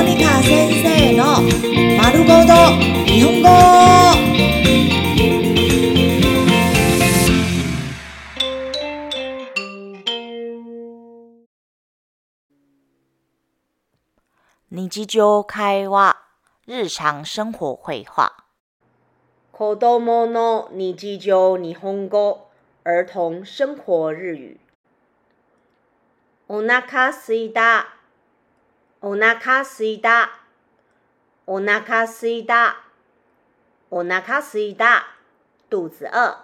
モニカ先生の丸ごと日本語。日常会話、日常生活会話。子供の日常日本語、儿童生活日語。お腹すいた。お腹すいた。お腹すいた。お腹すいた。肚子餓。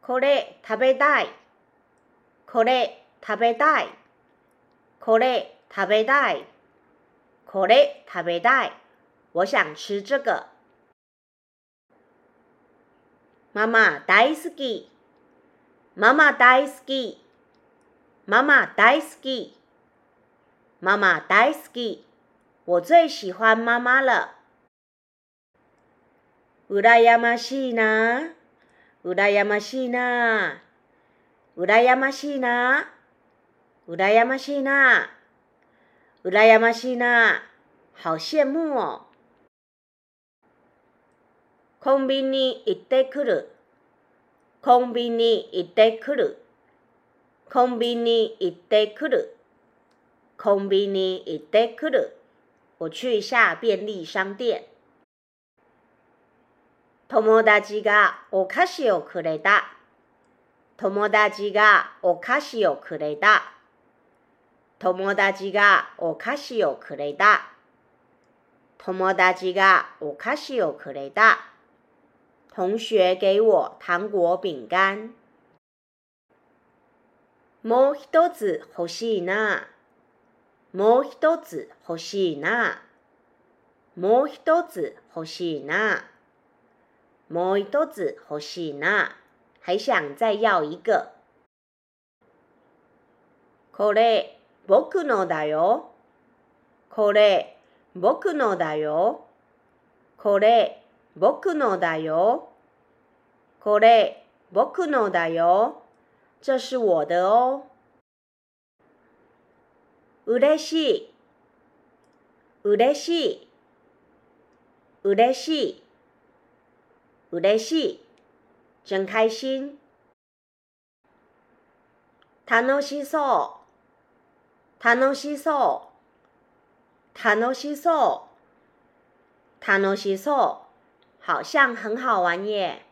これ食べたい。これ食べたい。これ食べたい。これ食べたい。我想吃这个。妈妈大好き。妈妈大好き。妈妈大好き。妈妈大好き。我最喜欢妈妈了。羨ましいな。羨ましいな。羨ましいな。羨ましいな。羨ましいな。好羡慕哦。コンビニ行ってくる。コンビニ行ってくる。コンビニ行ってくる。コンビニ行ってくる。我去一下便利商店。友達がお菓子をくれた。友達がお菓子をくれた。友達がお菓子をくれた。友達がお菓子をくれた。同学给我糖果饼干。もう一つ欲しいな。もう一つ欲しいな。もう一つ欲しいな。もう一つ欲しいな。还想再要一个。これ、僕のだよ。これ、僕のだよ。これ、僕のだよ。これ、僕のだよ。这是我的哦。嬉しい。嬉しい。嬉しい。嬉しい。真開心。楽しそう。楽しそう。楽しそう。楽しそう。好像很好玩耶。